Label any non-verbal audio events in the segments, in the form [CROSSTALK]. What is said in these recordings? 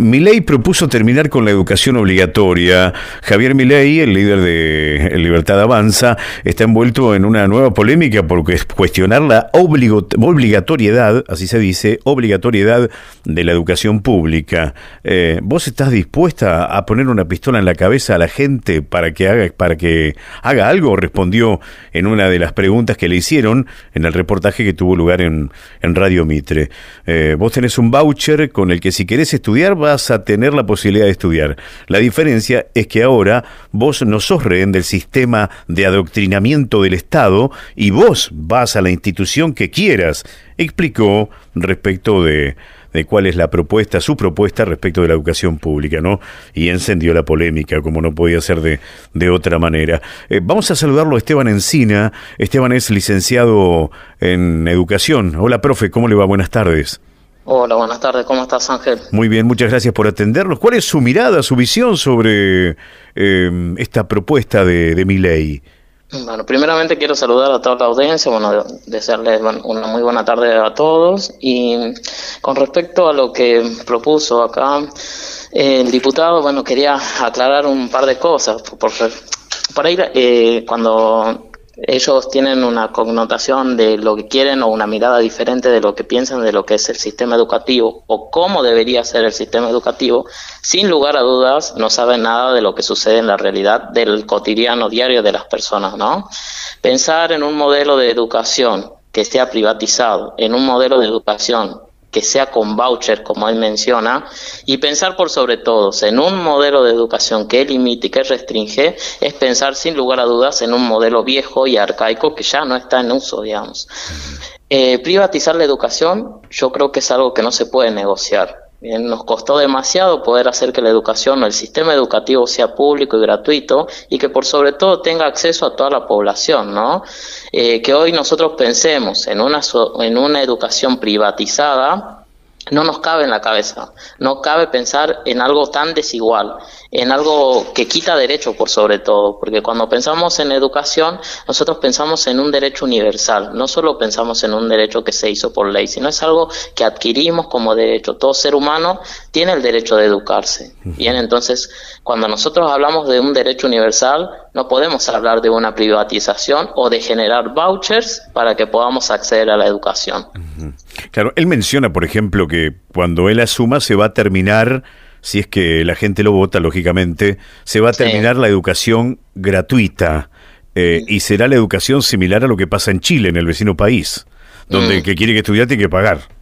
Milei propuso terminar con la educación obligatoria. Javier Milei, el líder de Libertad Avanza, está envuelto en una nueva polémica porque es cuestionar la obligatoriedad, así se dice, obligatoriedad de la educación pública. Eh, ¿Vos estás dispuesta a poner una pistola en la cabeza a la gente para que haga, para que haga algo? Respondió en una de las preguntas que le hicieron en el reportaje que tuvo lugar en, en Radio Mitre. Eh, vos tenés un voucher con el que si querés estudiar vas a tener la posibilidad de estudiar. La diferencia es que ahora vos no sos rehén del sistema de adoctrinamiento del Estado y vos vas a la institución que quieras, explicó respecto de, de cuál es la propuesta, su propuesta respecto de la educación pública, ¿no? Y encendió la polémica, como no podía ser de, de otra manera. Eh, vamos a saludarlo a Esteban Encina. Esteban es licenciado en educación. Hola, profe, ¿cómo le va? Buenas tardes. Hola, buenas tardes. ¿Cómo estás, Ángel? Muy bien, muchas gracias por atendernos. ¿Cuál es su mirada, su visión sobre eh, esta propuesta de, de mi ley? Bueno, primeramente quiero saludar a toda la audiencia, bueno, desearles una muy buena tarde a todos. Y con respecto a lo que propuso acá el diputado, bueno, quería aclarar un par de cosas. Por, por ahí, eh, cuando ellos tienen una connotación de lo que quieren o una mirada diferente de lo que piensan de lo que es el sistema educativo o cómo debería ser el sistema educativo, sin lugar a dudas no saben nada de lo que sucede en la realidad del cotidiano diario de las personas, ¿no? Pensar en un modelo de educación que sea privatizado, en un modelo de educación que sea con voucher, como él menciona, y pensar por sobre todo en un modelo de educación que limite y que restringe, es pensar sin lugar a dudas en un modelo viejo y arcaico que ya no está en uso, digamos. Eh, privatizar la educación yo creo que es algo que no se puede negociar. Bien, nos costó demasiado poder hacer que la educación o el sistema educativo sea público y gratuito y que por sobre todo tenga acceso a toda la población, ¿no? Eh, que hoy nosotros pensemos en una, en una educación privatizada no nos cabe en la cabeza, no cabe pensar en algo tan desigual, en algo que quita derecho por sobre todo, porque cuando pensamos en educación, nosotros pensamos en un derecho universal, no solo pensamos en un derecho que se hizo por ley, sino es algo que adquirimos como derecho. Todo ser humano tiene el derecho de educarse. Bien, entonces, cuando nosotros hablamos de un derecho universal, no podemos hablar de una privatización o de generar vouchers para que podamos acceder a la educación. Claro, él menciona, por ejemplo, que cuando él asuma se va a terminar, si es que la gente lo vota, lógicamente, se va a terminar la educación gratuita eh, y será la educación similar a lo que pasa en Chile, en el vecino país, donde el mm. que quiere que estudiar tiene que pagar.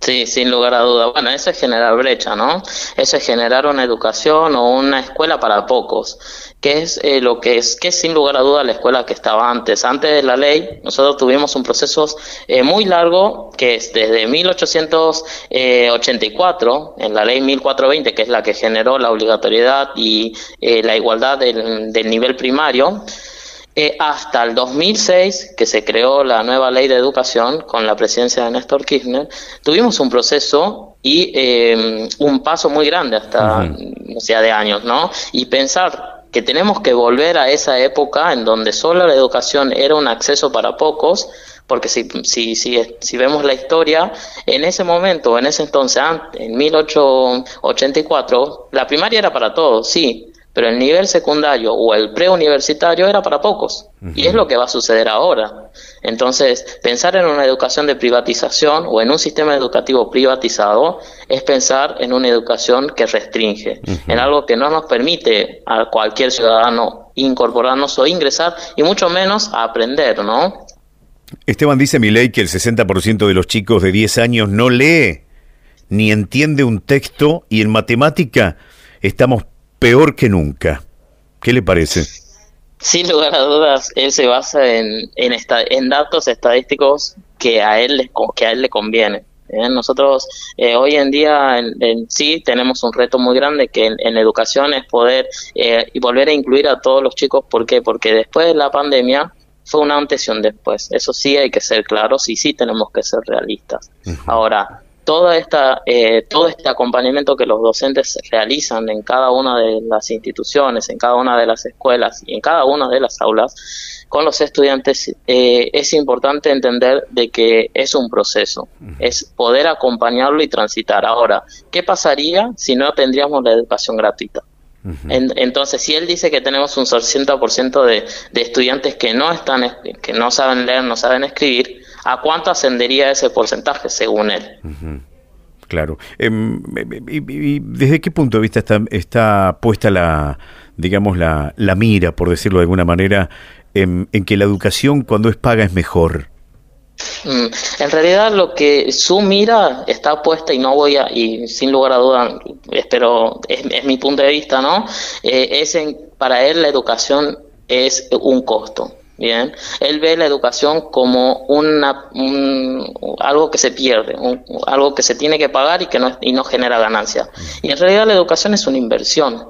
Sí, sin lugar a duda. Bueno, eso es generar brecha, ¿no? Eso es generar una educación o una escuela para pocos, que es eh, lo que es, que es sin lugar a duda la escuela que estaba antes. Antes de la ley, nosotros tuvimos un proceso eh, muy largo, que es desde 1884, en la ley 1420, que es la que generó la obligatoriedad y eh, la igualdad del, del nivel primario, eh, hasta el 2006, que se creó la nueva ley de educación con la presidencia de Néstor Kirchner, tuvimos un proceso y eh, un paso muy grande hasta, o sea, de años, ¿no? Y pensar que tenemos que volver a esa época en donde solo la educación era un acceso para pocos, porque si, si, si, si vemos la historia, en ese momento, en ese entonces, en 1884, la primaria era para todos, sí, pero el nivel secundario o el preuniversitario era para pocos. Y es lo que va a suceder ahora. Entonces, pensar en una educación de privatización o en un sistema educativo privatizado es pensar en una educación que restringe, en algo que no nos permite a cualquier ciudadano incorporarnos o ingresar, y mucho menos a aprender, ¿no? Esteban dice mi ley que el 60% de los chicos de 10 años no lee ni entiende un texto y en matemática estamos peor que nunca. ¿Qué le parece? Sin lugar a dudas, él se basa en, en, en datos estadísticos que a él le, que a él le conviene. ¿eh? Nosotros eh, hoy en día en, sí tenemos un reto muy grande que en, educación es poder eh, y volver a incluir a todos los chicos. ¿Por qué? Porque después de la pandemia fue una antes y un después. Eso sí hay que ser claros y sí tenemos que ser realistas. Ahora, toda esta, eh, todo este acompañamiento que los docentes realizan en cada una de las instituciones, en cada una de las escuelas y en cada una de las aulas con los estudiantes, eh, es importante entender de que es un proceso, es poder acompañarlo y transitar. Ahora, ¿qué pasaría si no tendríamos la educación gratuita? entonces, si él dice que tenemos un 60% de, de estudiantes que no están, que no saben leer, no saben escribir, ¿a cuánto ascendería ese porcentaje según él? Claro. Em, y, desde qué punto de vista está, está puesta la, digamos, la, la mira, por decirlo de alguna manera, en, en que la educación cuando es paga es mejor? Mm, en realidad lo que su mira está puesta y no voy a, y sin lugar a dudas, espero, es, mi punto de vista, ¿no? Eh, es en, para él la educación es un costo. Bien, él ve la educación como una, algo que se pierde, algo que se tiene que pagar y que no, y no genera ganancia. Y en realidad la educación es una inversión.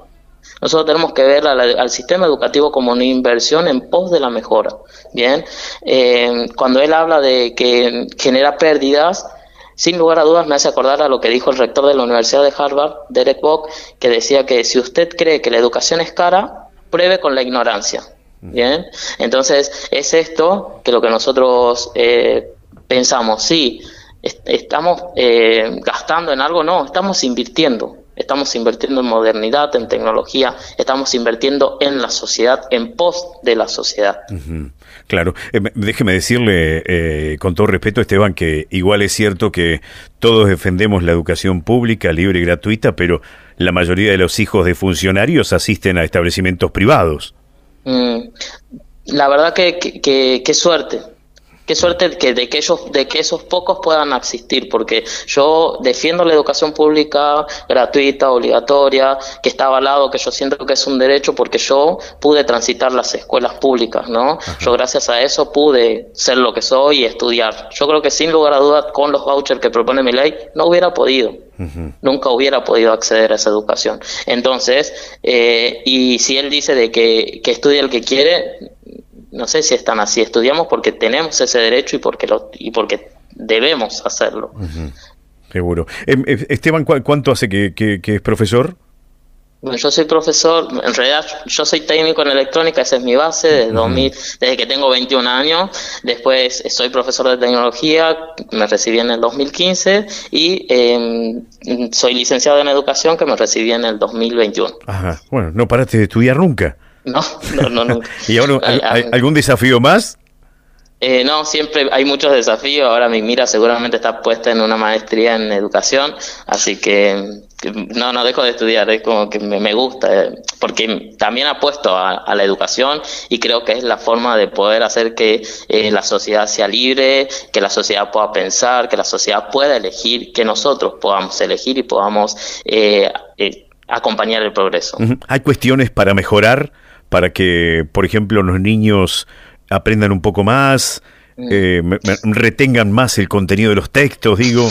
Nosotros tenemos que ver al, sistema educativo como una inversión en pos de la mejora. Bien, eh, cuando él habla de que genera pérdidas, sin lugar a dudas me hace acordar a lo que dijo el rector de la Universidad de Harvard, Derek Bock, que decía que si usted cree que la educación es cara, pruebe con la ignorancia. Bien, entonces es esto que lo que nosotros eh, pensamos, sí, estamos eh, gastando en algo, no, estamos invirtiendo estamos invirtiendo en modernidad, en tecnología, estamos invirtiendo en la sociedad, en pos de la sociedad. Claro, eh, déjeme decirle eh, con todo respeto, Esteban, que igual es cierto que todos defendemos la educación pública, libre y gratuita, pero la mayoría de los hijos de funcionarios asisten a establecimientos privados. Mm, la verdad que, que, que suerte, qué suerte que, de, que ellos, de que esos pocos puedan existir, porque yo defiendo la educación pública gratuita, obligatoria, que está avalado, que yo siento que es un derecho, porque yo pude transitar las escuelas públicas, ¿no? Yo gracias a eso pude ser lo que soy y estudiar. Yo creo que sin lugar a dudas, con los vouchers que propone mi ley, no hubiera podido. Nunca hubiera podido acceder a esa educación. Entonces, eh, y si él dice de que, que estudie el que quiere, no sé si están así, estudiamos porque tenemos ese derecho y porque, lo, y porque debemos hacerlo. Seguro. Em, em, Esteban, ¿cuánto hace que, que, es profesor? Bueno, yo soy profesor, en realidad yo soy técnico en electrónica, esa es mi base desde, 2000, desde que tengo 21 años. Después soy profesor de tecnología, me recibí en el 2015 y em, soy licenciado en educación que me recibí en el 2021. Ajá, bueno, no paraste de estudiar nunca. No, no, no. [LAUGHS] ¿Y ahora algún desafío más? Eh, no, siempre hay muchos desafíos. Ahora mi mira seguramente está puesta en una maestría en educación, así que, no, no dejo de estudiar. Es como que me, gusta, eh, porque también apuesto a, a, la educación y creo que es la forma de poder hacer que eh, la sociedad sea libre, que la sociedad pueda pensar, que la sociedad pueda elegir, que nosotros podamos elegir y podamos acompañar el progreso. ¿Hay cuestiones para mejorar? para que, por ejemplo, los niños aprendan un poco más, mm. eh, retengan más el contenido de los textos, digo.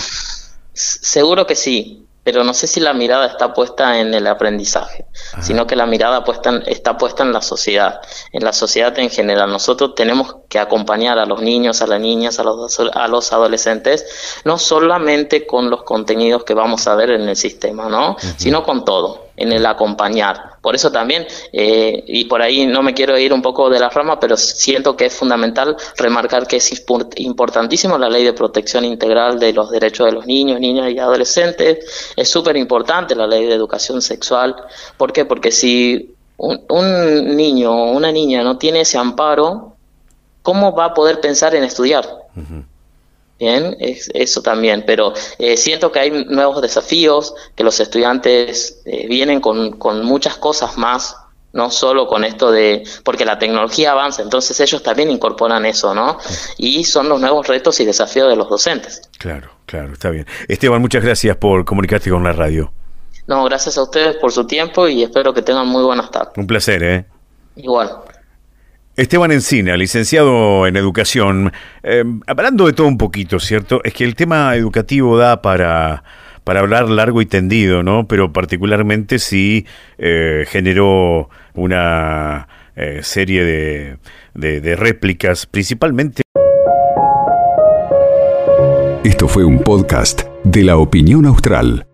Seguro que sí, pero no sé si la mirada está puesta en el aprendizaje, sino que la mirada puesta está puesta en la sociedad, en la sociedad en general. Nosotros tenemos que acompañar a los niños, a las niñas, a los, a los adolescentes, no solamente con los contenidos que vamos a ver en el sistema, ¿no? Sino con todo en el acompañar. Por eso también, eh, y por ahí no me quiero ir un poco de la rama, pero siento que es fundamental remarcar que es importantísimo la ley de protección integral de los derechos de los niños, niñas y adolescentes. Es súper importante la ley de educación sexual. ¿Por qué? Porque si un, un niño o una niña no tiene ese amparo, ¿cómo va a poder pensar en estudiar? Bien, es, eso también, pero eh, siento que hay nuevos desafíos, que los estudiantes eh, vienen con, con muchas cosas más, no solo con esto de, porque la tecnología avanza, entonces ellos también incorporan eso, ¿no? Y son los nuevos retos y desafíos de los docentes. Claro, claro, está bien. Esteban, muchas gracias por comunicarte con la radio. No, gracias a ustedes por su tiempo y espero que tengan muy buenas tardes. Un placer, ¿eh? Igual. Esteban Encina, licenciado en educación, eh, hablando de todo un poquito, ¿cierto? Es que el tema educativo da para, para hablar largo y tendido, ¿no? Pero particularmente si eh, generó una eh, serie de, de réplicas, principalmente. Esto fue un podcast de la opinión austral.